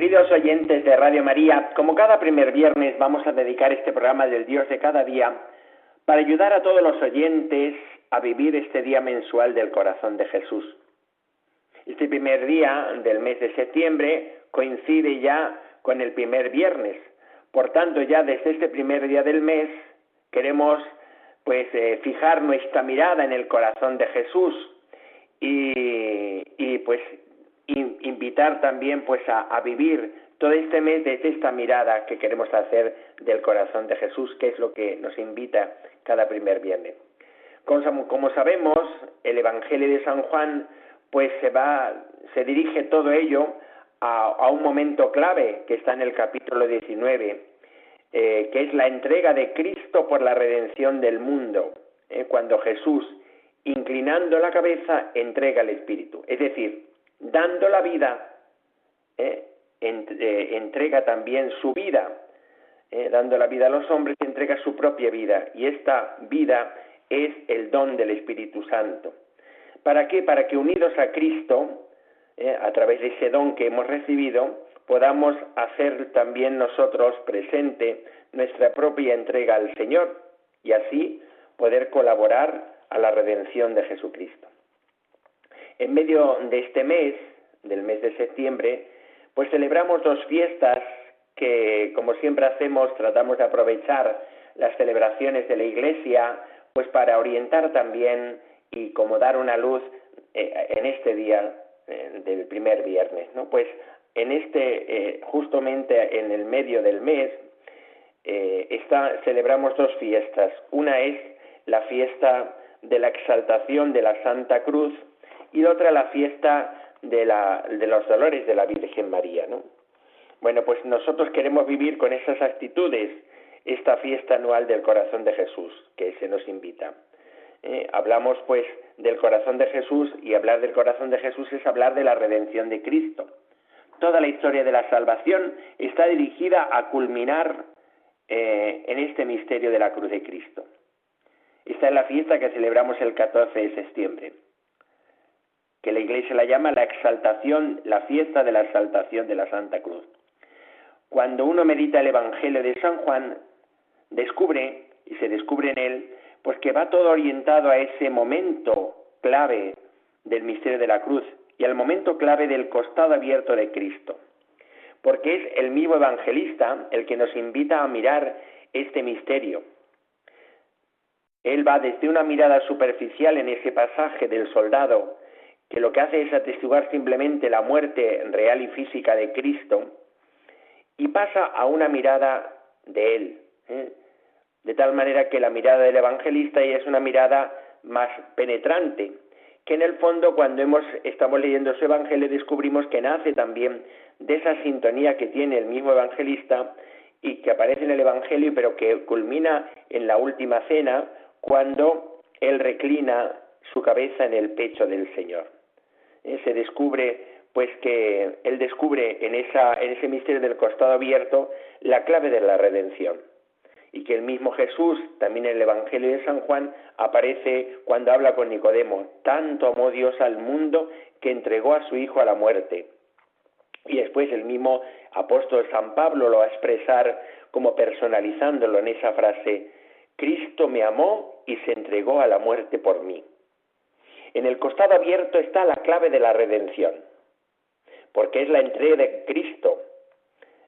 Queridos oyentes de Radio María, como cada primer viernes vamos a dedicar este programa del Dios de cada día para ayudar a todos los oyentes a vivir este día mensual del corazón de Jesús. Este primer día del mes de septiembre coincide ya con el primer viernes. Por tanto, ya desde este primer día del mes queremos pues eh, fijar nuestra mirada en el corazón de Jesús y, y pues invitar también pues a, vivir todo este mes desde esta mirada que queremos hacer del corazón de Jesús, que es lo que nos invita cada primer viernes. Como, sabemos, el Evangelio de San Juan pues se va, se dirige todo ello a, un momento clave que está en el capítulo 19, eh, que es la entrega de Cristo por la redención del mundo, eh, cuando Jesús, inclinando la cabeza, entrega el Espíritu. Es decir, dando la vida, eh, eh, entrega también su vida, eh, dando la vida a los hombres, entrega su propia vida. Y esta vida es el don del Espíritu Santo. ¿Para qué? Para que unidos a Cristo, a través de ese don que hemos recibido, podamos hacer también nosotros presente nuestra propia entrega al Señor y así poder colaborar a la redención de Jesucristo. En medio de este mes, del mes de septiembre, pues celebramos dos fiestas que, como siempre hacemos, tratamos de aprovechar las celebraciones de la Iglesia, pues para orientar también y como dar una luz eh, en este día eh, del primer viernes, ¿no? Pues en este, eh, justamente en el medio del mes, está, celebramos dos fiestas. Una es la fiesta de la exaltación de la Santa Cruz, y la otra la fiesta de, la, de los dolores de la Virgen María, ¿no? Bueno, pues nosotros queremos vivir con esas actitudes esta fiesta anual del corazón de Jesús que se nos invita. ¿eh? hablamos pues del corazón de Jesús y hablar del corazón de Jesús es hablar de la redención de Cristo. Toda la historia de la salvación está dirigida a culminar eh, en este misterio de la cruz de Cristo. Esta es la fiesta que celebramos el 14 de septiembre que la Iglesia la llama la exaltación, la fiesta de la exaltación de la Santa Cruz. Cuando uno medita el Evangelio de San Juan, descubre, y se descubre en él, pues que va todo orientado a ese momento clave del misterio de la cruz y al momento clave del costado abierto de Cristo. Porque es el mismo evangelista el que nos invita a mirar este misterio. Él va desde una mirada superficial en ese pasaje del soldado que lo que hace es atestiguar simplemente la muerte real y física de Cristo y pasa a una mirada de Él. ¿eh? De tal manera que la mirada del evangelista es una mirada más penetrante, que en el fondo cuando hemos, estamos leyendo su evangelio descubrimos que nace también de esa sintonía que tiene el mismo evangelista y que aparece en el evangelio, pero que culmina en la última cena cuando él reclina su cabeza en el pecho del Señor. Eh, se descubre pues que él descubre en, esa, en ese misterio del costado abierto la clave de la redención y que el mismo Jesús, también en el Evangelio de San Juan, aparece cuando habla con Nicodemo, tanto amó Dios al mundo que entregó a su Hijo a la muerte. Y después el mismo apóstol San Pablo lo va a expresar como personalizándolo en esa frase, Cristo me amó y se entregó a la muerte por mí. En el costado abierto está la clave de la redención, porque es la entrega de Cristo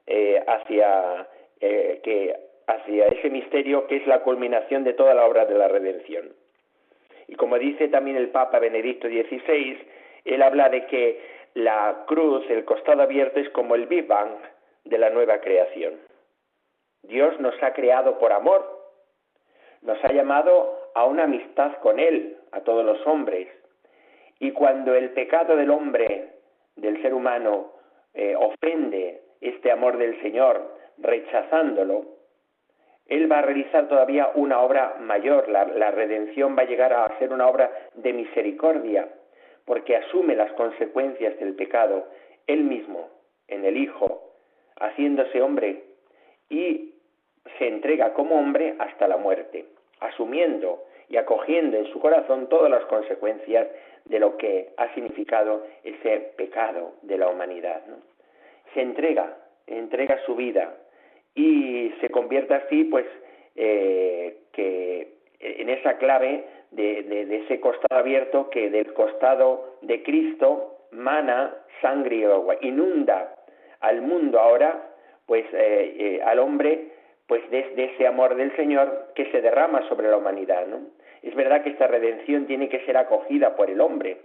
eh, hacia, eh, hacia ese misterio que es la culminación de toda la obra de la redención. Y como dice también el Papa Benedicto XVI, él habla de que la cruz, el costado abierto, es como el Big Bang de la nueva creación. Dios nos ha creado por amor, nos ha llamado a una amistad con Él, a todos los hombres. Y cuando el pecado del hombre, del ser humano, eh, ofende este amor del Señor, rechazándolo, Él va a realizar todavía una obra mayor. La, la redención va a llegar a ser una obra de misericordia, porque asume las consecuencias del pecado Él mismo, en el Hijo, haciéndose hombre, y se entrega como hombre hasta la muerte, asumiendo y acogiendo en su corazón todas las consecuencias de lo que ha significado ese pecado de la humanidad. Se entrega, entrega su vida y se convierte así, pues, eh, que en esa clave de, de, ese costado abierto que del costado de Cristo mana sangre y agua, inunda al mundo ahora, pues eh, eh, al hombre, pues de, ese amor del Señor que se derrama sobre la humanidad, ¿no? Es verdad que esta redención tiene que ser acogida por el hombre.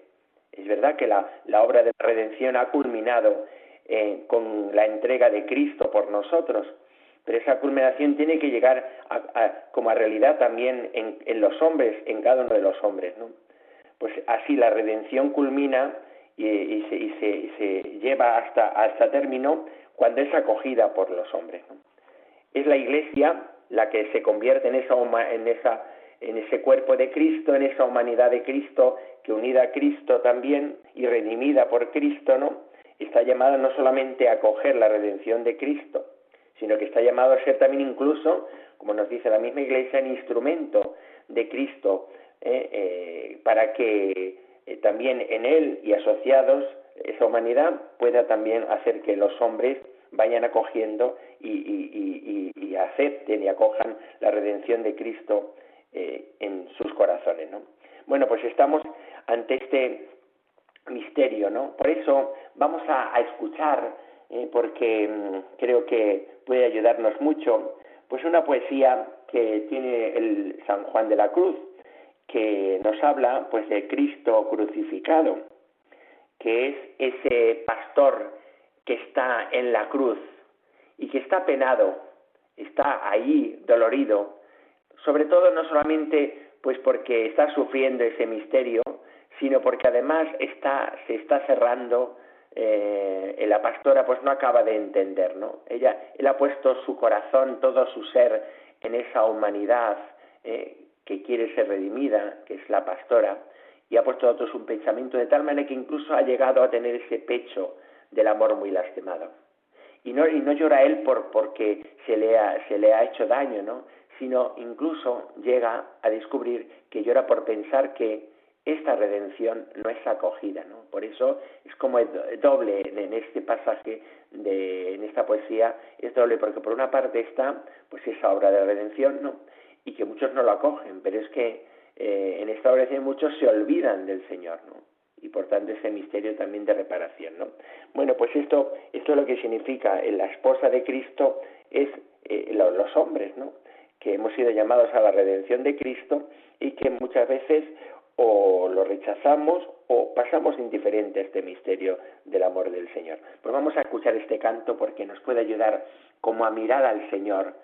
Es verdad que la, obra de redención ha culminado eh, con la entrega de Cristo por nosotros, pero esa culminación tiene que llegar como a realidad también en, los hombres, en cada uno de los hombres, ¿no? Pues así la redención culmina y, se, lleva hasta, hasta término cuando es acogida por los hombres. Es la Iglesia la que se convierte en, esa, en, esa, en ese cuerpo de Cristo, en esa humanidad de Cristo, que unida a Cristo también y redimida por Cristo, ¿no? Está llamada no solamente a acoger la redención de Cristo, sino que está llamado a ser también incluso, como nos dice la misma Iglesia, un instrumento de Cristo ¿eh? Eh, para que eh, también en él y asociados esa humanidad pueda también hacer que los hombres vayan acogiendo y, acepten y acojan la redención de Cristo eh, en sus corazones, ¿no? Bueno, pues estamos ante este misterio, ¿no? Por eso vamos a, escuchar, eh, porque mm, creo que puede ayudarnos mucho, pues una poesía que tiene el San Juan de la Cruz, que nos habla pues de Cristo crucificado, que es ese pastor que está en la cruz y que está penado, está ahí dolorido, sobre todo no solamente pues porque está sufriendo ese misterio, sino porque además está, se está cerrando, eh, la pastora pues no acaba de entender, ¿no? Ella, él ha puesto su corazón, todo su ser en esa humanidad eh, que quiere ser redimida, que es la pastora, y ha puesto a otros un pensamiento de tal manera que incluso ha llegado a tener ese pecho del amor muy lastimado. Y no, y no llora él por, porque se le, ha, se le ha hecho daño, ¿no? sino incluso llega a descubrir que llora por pensar que esta redención no es acogida, ¿no? Por eso es como doble en este pasaje, de, en esta poesía, es doble, porque por una parte está pues esa obra de redención, ¿no? y que muchos no lo acogen, pero es que eh, en esta oración muchos se olvidan del Señor, ¿no? Y por tanto ese misterio también de reparación, ¿no? Bueno, pues esto, esto es lo que significa la esposa de Cristo es eh, los hombres, ¿no? Que hemos sido llamados a la redención de Cristo y que muchas veces o lo rechazamos o pasamos indiferente a este misterio del amor del Señor. Pues vamos a escuchar este canto porque nos puede ayudar como a mirar al Señor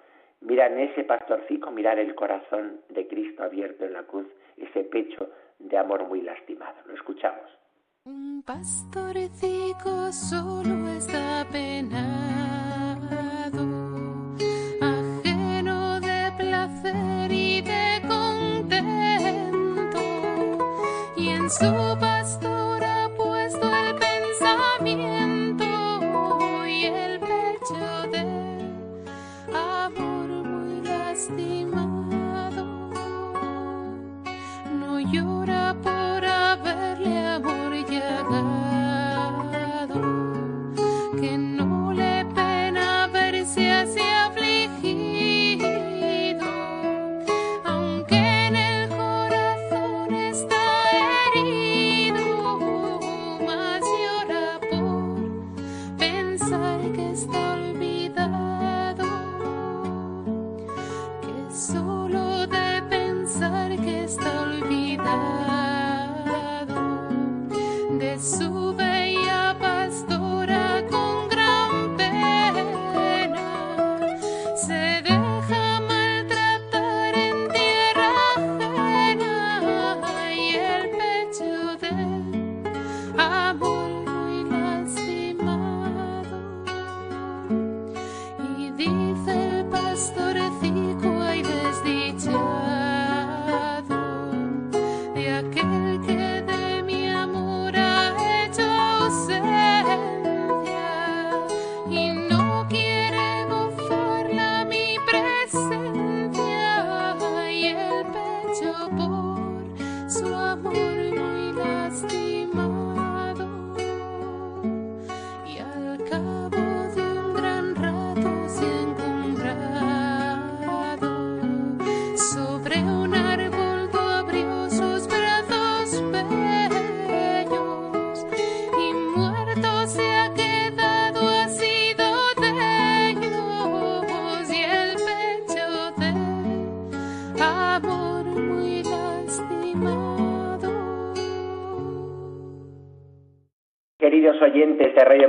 Mirar en ese pastorcico, mirar el corazón de Cristo abierto en la cruz, ese pecho de amor muy lastimado. Lo escuchamos. Un pastorcico solo está penado, que está.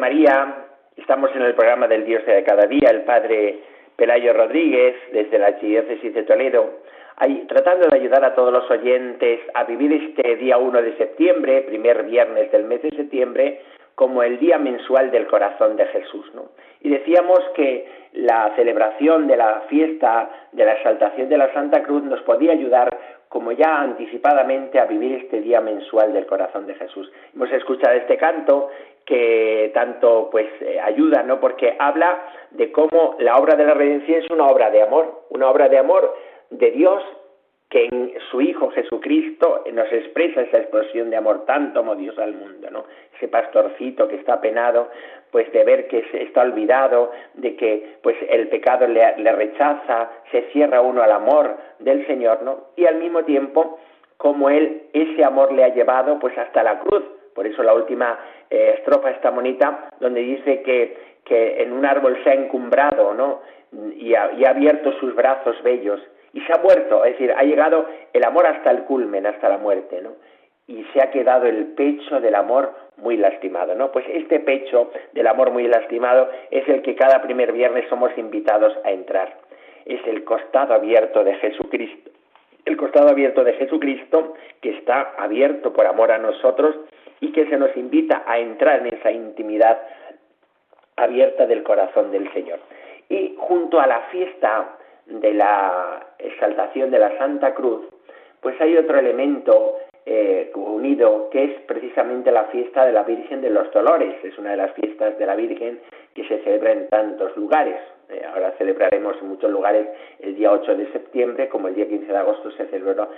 María. Estamos en el programa del Dios de cada día, el Padre Pelayo Rodríguez, desde la Archidiócesis de Toledo, tratando de ayudar a todos los oyentes a vivir este día 1 de septiembre, primer viernes del mes de septiembre, como el día mensual del corazón de Jesús. ¿no? Y decíamos que la celebración de la fiesta de la exaltación de la Santa Cruz nos podía ayudar como ya anticipadamente a vivir este día mensual del corazón de Jesús. Hemos escuchado este canto que tanto pues eh, ayuda, ¿no? Porque habla de cómo la obra de la redención es una obra de amor, una obra de amor de Dios que en su Hijo Jesucristo nos expresa esa explosión de amor, tanto como Dios al mundo, ¿no? Ese pastorcito que está penado, pues de ver que está olvidado, de que pues el pecado le, le rechaza, se cierra uno al amor del Señor, ¿no? Y al mismo tiempo, como Él, ese amor le ha llevado pues hasta la cruz, por eso la última eh, estrofa está bonita, donde dice que, que en un árbol se ha encumbrado, ¿no? Y ha, y ha abierto sus brazos bellos y se ha muerto, es decir, ha llegado el amor hasta el culmen, hasta la muerte, ¿no? Y se ha quedado el pecho del amor muy lastimado, ¿no? Pues este pecho del amor muy lastimado es el que cada primer viernes somos invitados a entrar. Es el costado abierto de Jesucristo. El costado abierto de Jesucristo que está abierto por amor a nosotros y que se nos invita a entrar en esa intimidad abierta del corazón del Señor. Y junto a la fiesta de la exaltación de la Santa Cruz, pues hay otro elemento eh, unido que es precisamente la fiesta de la Virgen de los Dolores. Es una de las fiestas de la Virgen que se celebra en tantos lugares. Eh, ahora celebraremos en muchos lugares el día 8 de septiembre, como el día 15 de agosto se celebró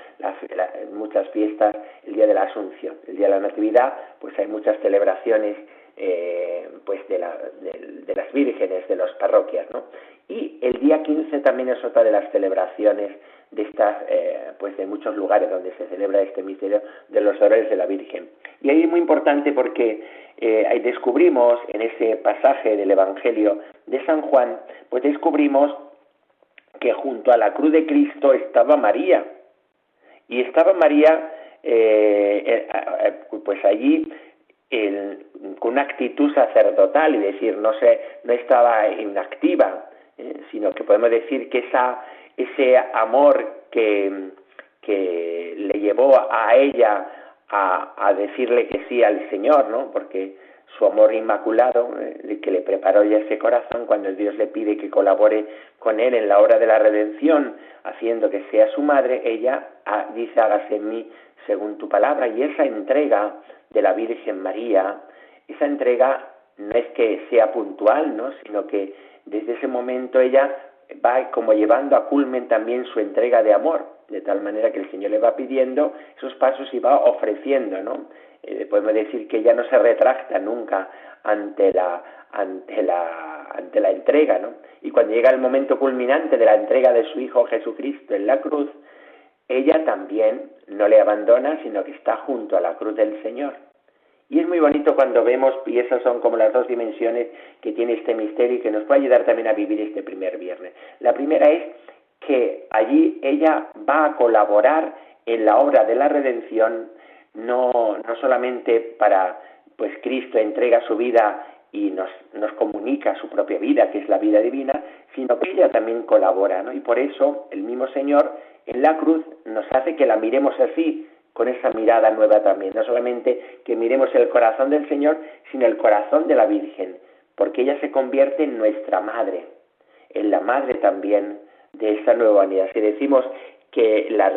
muchas fiestas, el día de la Asunción, el día de la Natividad, pues hay muchas celebraciones eh, pues de, de, las vírgenes de las parroquias, ¿no? Y el día 15 también es otra de las celebraciones de estas, eh, pues de muchos lugares donde se celebra este misterio de los dolores de la Virgen. Y ahí es muy importante porque eh, descubrimos en ese pasaje del Evangelio de San Juan, pues descubrimos que junto a la cruz de Cristo estaba María. Y estaba María, eh, pues allí con una actitud sacerdotal, y decir, no, sé, no estaba inactiva, eh, sino que podemos decir que esa, ese amor que, que le llevó a ella a, a, decirle que sí al Señor, ¿no? Porque su amor inmaculado, eh, que le preparó ya ese corazón cuando Dios le pide que colabore con él en la hora de la redención, haciendo que sea su madre, ella ah, dice hágase en mí según tu palabra, y esa entrega de la Virgen María, esa entrega no es que sea puntual, ¿no? sino que desde ese momento ella va como llevando a culmen también su entrega de amor, de tal manera que el Señor le va pidiendo esos pasos y va ofreciendo, ¿no? Eh, podemos decir que ella no se retracta nunca ante la, ante la, ante la entrega, ¿no? Y cuando llega el momento culminante de la entrega de su Hijo Jesucristo en la cruz, ella también no le abandona, sino que está junto a la cruz del Señor. Y es muy bonito cuando vemos, y esas son como las dos dimensiones que tiene este misterio y que nos puede ayudar también a vivir este primer viernes. La primera es que allí ella va a colaborar en la obra de la redención, no, no solamente para, pues Cristo entrega su vida y nos, nos comunica su propia vida, que es la vida divina, sino que ella también colabora, ¿no? Y por eso el mismo Señor en la cruz nos hace que la miremos así, con esa mirada nueva también. No solamente que miremos el corazón del Señor, sino el corazón de la Virgen, porque ella se convierte en nuestra madre, en la madre también de esa nueva humanidad. Si decimos que la,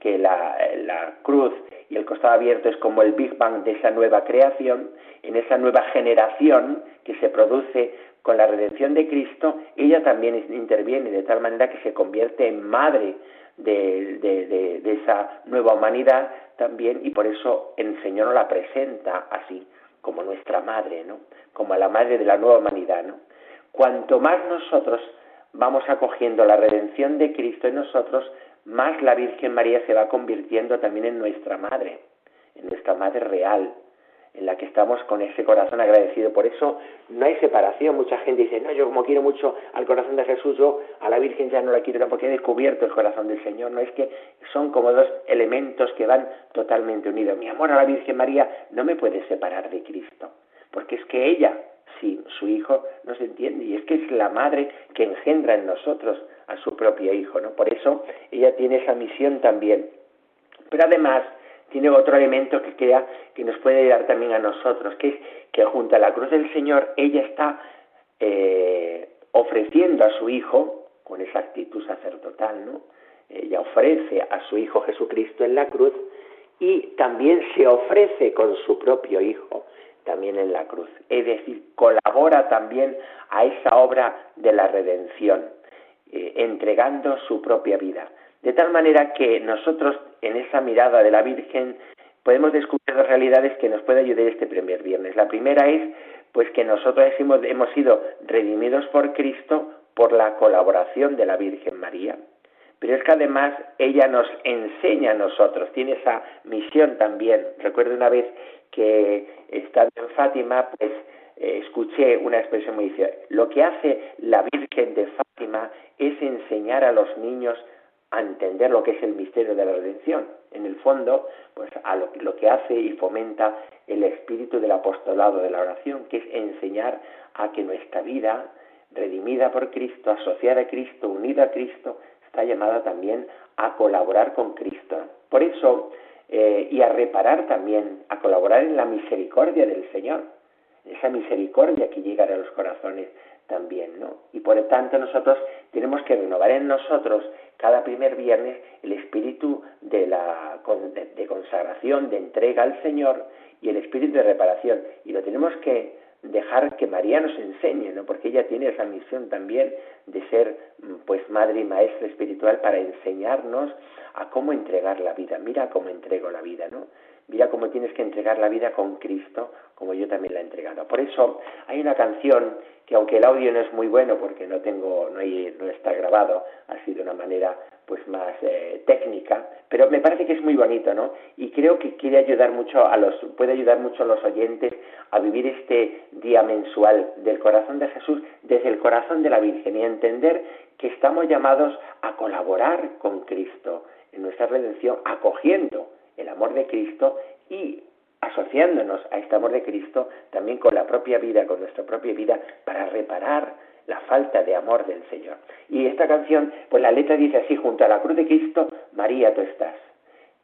que la, la cruz y el costado abierto es como el Big Bang de esa nueva creación, en esa nueva generación que se produce con la redención de Cristo, ella también interviene de tal manera que se convierte en madre de, de, de, esa nueva humanidad también y por eso el Señor nos la presenta así, como nuestra madre, ¿no? Como la madre de la nueva humanidad, ¿no? Cuanto más nosotros vamos acogiendo la redención de Cristo en nosotros, más la Virgen María se va convirtiendo también en nuestra madre, en nuestra madre real, en la que estamos con ese corazón agradecido. Por eso no hay separación. Mucha gente dice, no, yo como quiero mucho al corazón de Jesús, yo a la Virgen ya no la quiero porque he descubierto el corazón del Señor. No es que son como dos elementos que van totalmente unidos. Mi amor a la Virgen María no me puede separar de Cristo. porque es que ella, si su hijo no se entiende, y es que es la madre que engendra en nosotros a su propio hijo, ¿no? Por eso ella tiene esa misión también. Pero además tiene otro elemento que crea que nos puede ayudar también a nosotros, que es que junto a la cruz del Señor ella está eh, ofreciendo a su hijo, con esa actitud sacerdotal, ¿no? Ella ofrece a su hijo Jesucristo en la cruz y también se ofrece con su propio hijo también en la cruz. Es decir, colabora también a esa obra de la redención, eh, entregando su propia vida. De tal manera que nosotros en esa mirada de la Virgen podemos descubrir dos realidades que nos puede ayudar este primer viernes. La primera es pues que nosotros hemos, hemos sido redimidos por Cristo por la colaboración de la Virgen María. Pero es que además ella nos enseña a nosotros, tiene esa misión también. Recuerdo una vez que estando en Fátima, pues eh, escuché una expresión muy dice, lo que hace la Virgen de Fátima es enseñar a los niños a entender lo que es el misterio de la redención. En el fondo, pues a lo, lo, que hace y fomenta el espíritu del apostolado de la oración, que es enseñar a que nuestra vida, redimida por Cristo, asociada a Cristo, unida a Cristo, está llamada también a colaborar con Cristo. Por eso, eh, y a reparar también, a colaborar en la misericordia del Señor, esa misericordia que llega a los corazones también, ¿no? Y por tanto nosotros tenemos que renovar en nosotros cada primer viernes el espíritu de, la, de consagración, de entrega al Señor y el espíritu de reparación. Y lo tenemos que dejar que María nos enseñe, ¿no? Porque ella tiene esa misión también de ser, mm, pues, madre y maestra espiritual para enseñarnos a cómo entregar la vida. Mira cómo entrego la vida, ¿no? Mira cómo tienes que entregar la vida con Cristo, como yo también la he entregado. Por eso hay una canción que aunque el audio no es muy bueno porque no tengo, no, no está grabado así de una manera pues más eh, técnica, pero me parece que es muy bonito, ¿no? Y creo que quiere ayudar mucho a los, puede ayudar mucho a los oyentes a vivir este día mensual del corazón de Jesús desde el corazón de la Virgen y a entender que estamos llamados a colaborar con Cristo en nuestra redención, acogiendo el amor de Cristo y asociándonos a este amor de Cristo también con la propia vida, con nuestra propia vida, para reparar la falta de amor del Señor. Y esta canción, pues la letra dice así, junto a la cruz de Cristo, María, tú estás.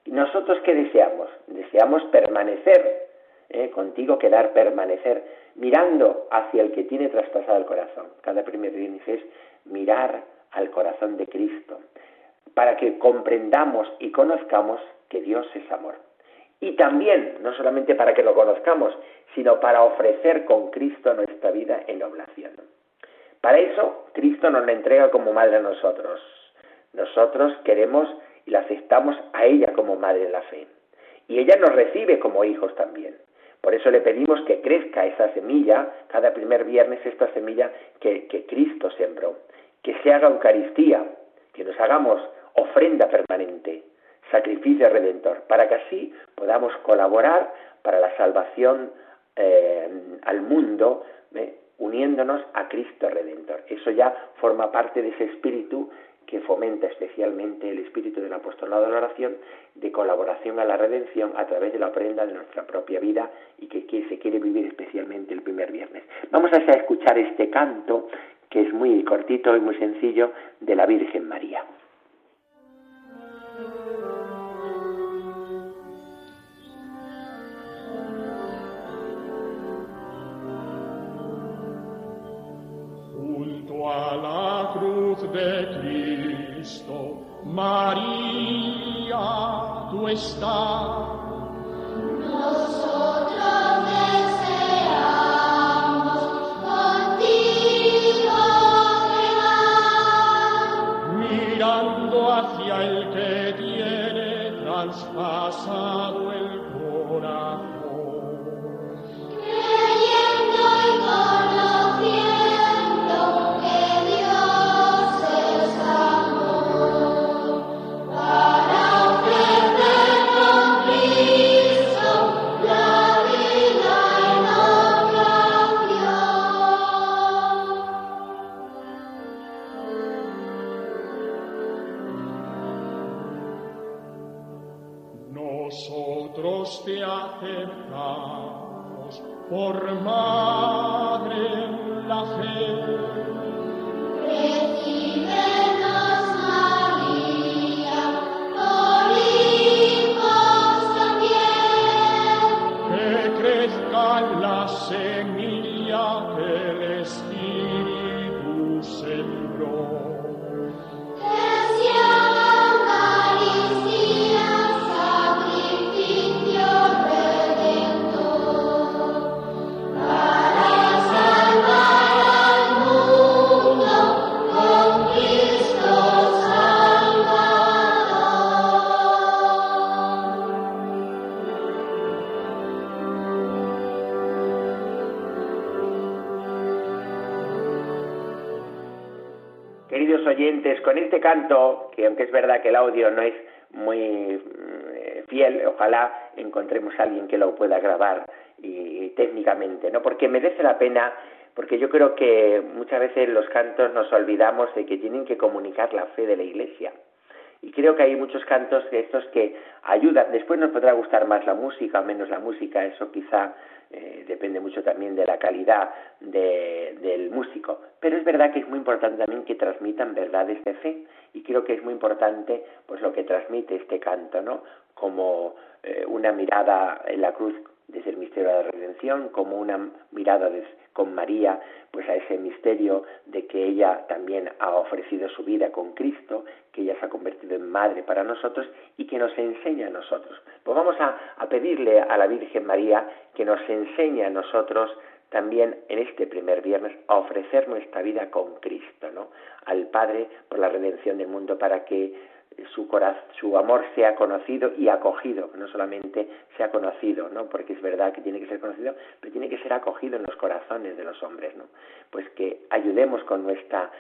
¿Nosotros qué deseamos? Deseamos permanecer, ¿eh? contigo quedar, permanecer, mirando hacia el que tiene traspasado el corazón. Cada primer día es mirar al corazón de Cristo, para que comprendamos y conozcamos que Dios es amor. Y también, no solamente para que lo conozcamos, sino para ofrecer con Cristo nuestra vida en oblación. Para eso, Cristo nos la entrega como madre a nosotros. Nosotros queremos y la aceptamos a ella como madre en la fe. Y ella nos recibe como hijos también. Por eso le pedimos que crezca esa semilla, cada primer viernes esta semilla que, que Cristo sembró. Que se haga Eucaristía, que nos hagamos ofrenda permanente, sacrificio redentor, para que así podamos colaborar para la salvación eh, al mundo, ¿eh? uniéndonos a Cristo Redentor. Eso ya forma parte de ese espíritu que fomenta especialmente el espíritu del apostolado de la oración, de colaboración a la redención a través de la ofrenda de nuestra propia vida y que se quiere vivir especialmente el primer viernes. Vamos a escuchar este canto que es muy cortito y muy sencillo de la Virgen María. María, tú estás. Nosotros deseamos contigo Mirando hacia el que tiene traspasado el so es verdad que el audio no es muy mm, fiel, ojalá encontremos a alguien que lo pueda grabar y, técnicamente, ¿no? Porque merece la pena, porque yo creo que muchas veces los cantos nos olvidamos de que tienen que comunicar la fe de la Iglesia. Y creo que hay muchos cantos de estos que ayudan. Después nos podrá gustar más la música o menos la música, eso quizá eh, depende mucho también de la calidad de, del músico. Pero es verdad que es muy importante también que transmitan verdades de fe. Y creo que es muy importante pues lo que transmite este canto, ¿no? Como eh, una mirada en la cruz desde el misterio de la redención, como una mirada con María, pues a ese misterio de que ella también ha ofrecido su vida con Cristo, que ella se ha convertido en madre para nosotros y que nos enseña a nosotros. Pues vamos a, a pedirle a la Virgen María que nos enseñe a nosotros también en este primer viernes a ofrecer nuestra vida con Cristo, ¿no? Al Padre por la redención del mundo para que su, corazón, su amor sea conocido y acogido, no solamente sea conocido, ¿no? porque es verdad que tiene que ser conocido, pero tiene que ser acogido en los corazones de los hombres, ¿no? pues que ayudemos con nuestra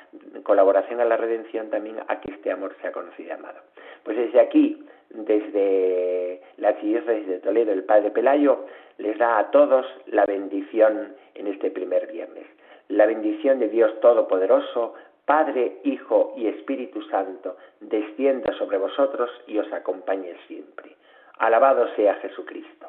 colaboración a la redención también a que este amor sea conocido y amado. Pues desde aquí, desde la archidiócesis de Toledo, el Padre Pelayo les da a todos la bendición en este primer viernes. La bendición de Dios Todopoderoso, Padre, Hijo y Espíritu Santo, descienda sobre vosotros y os acompañe siempre. Alabado sea Jesucristo.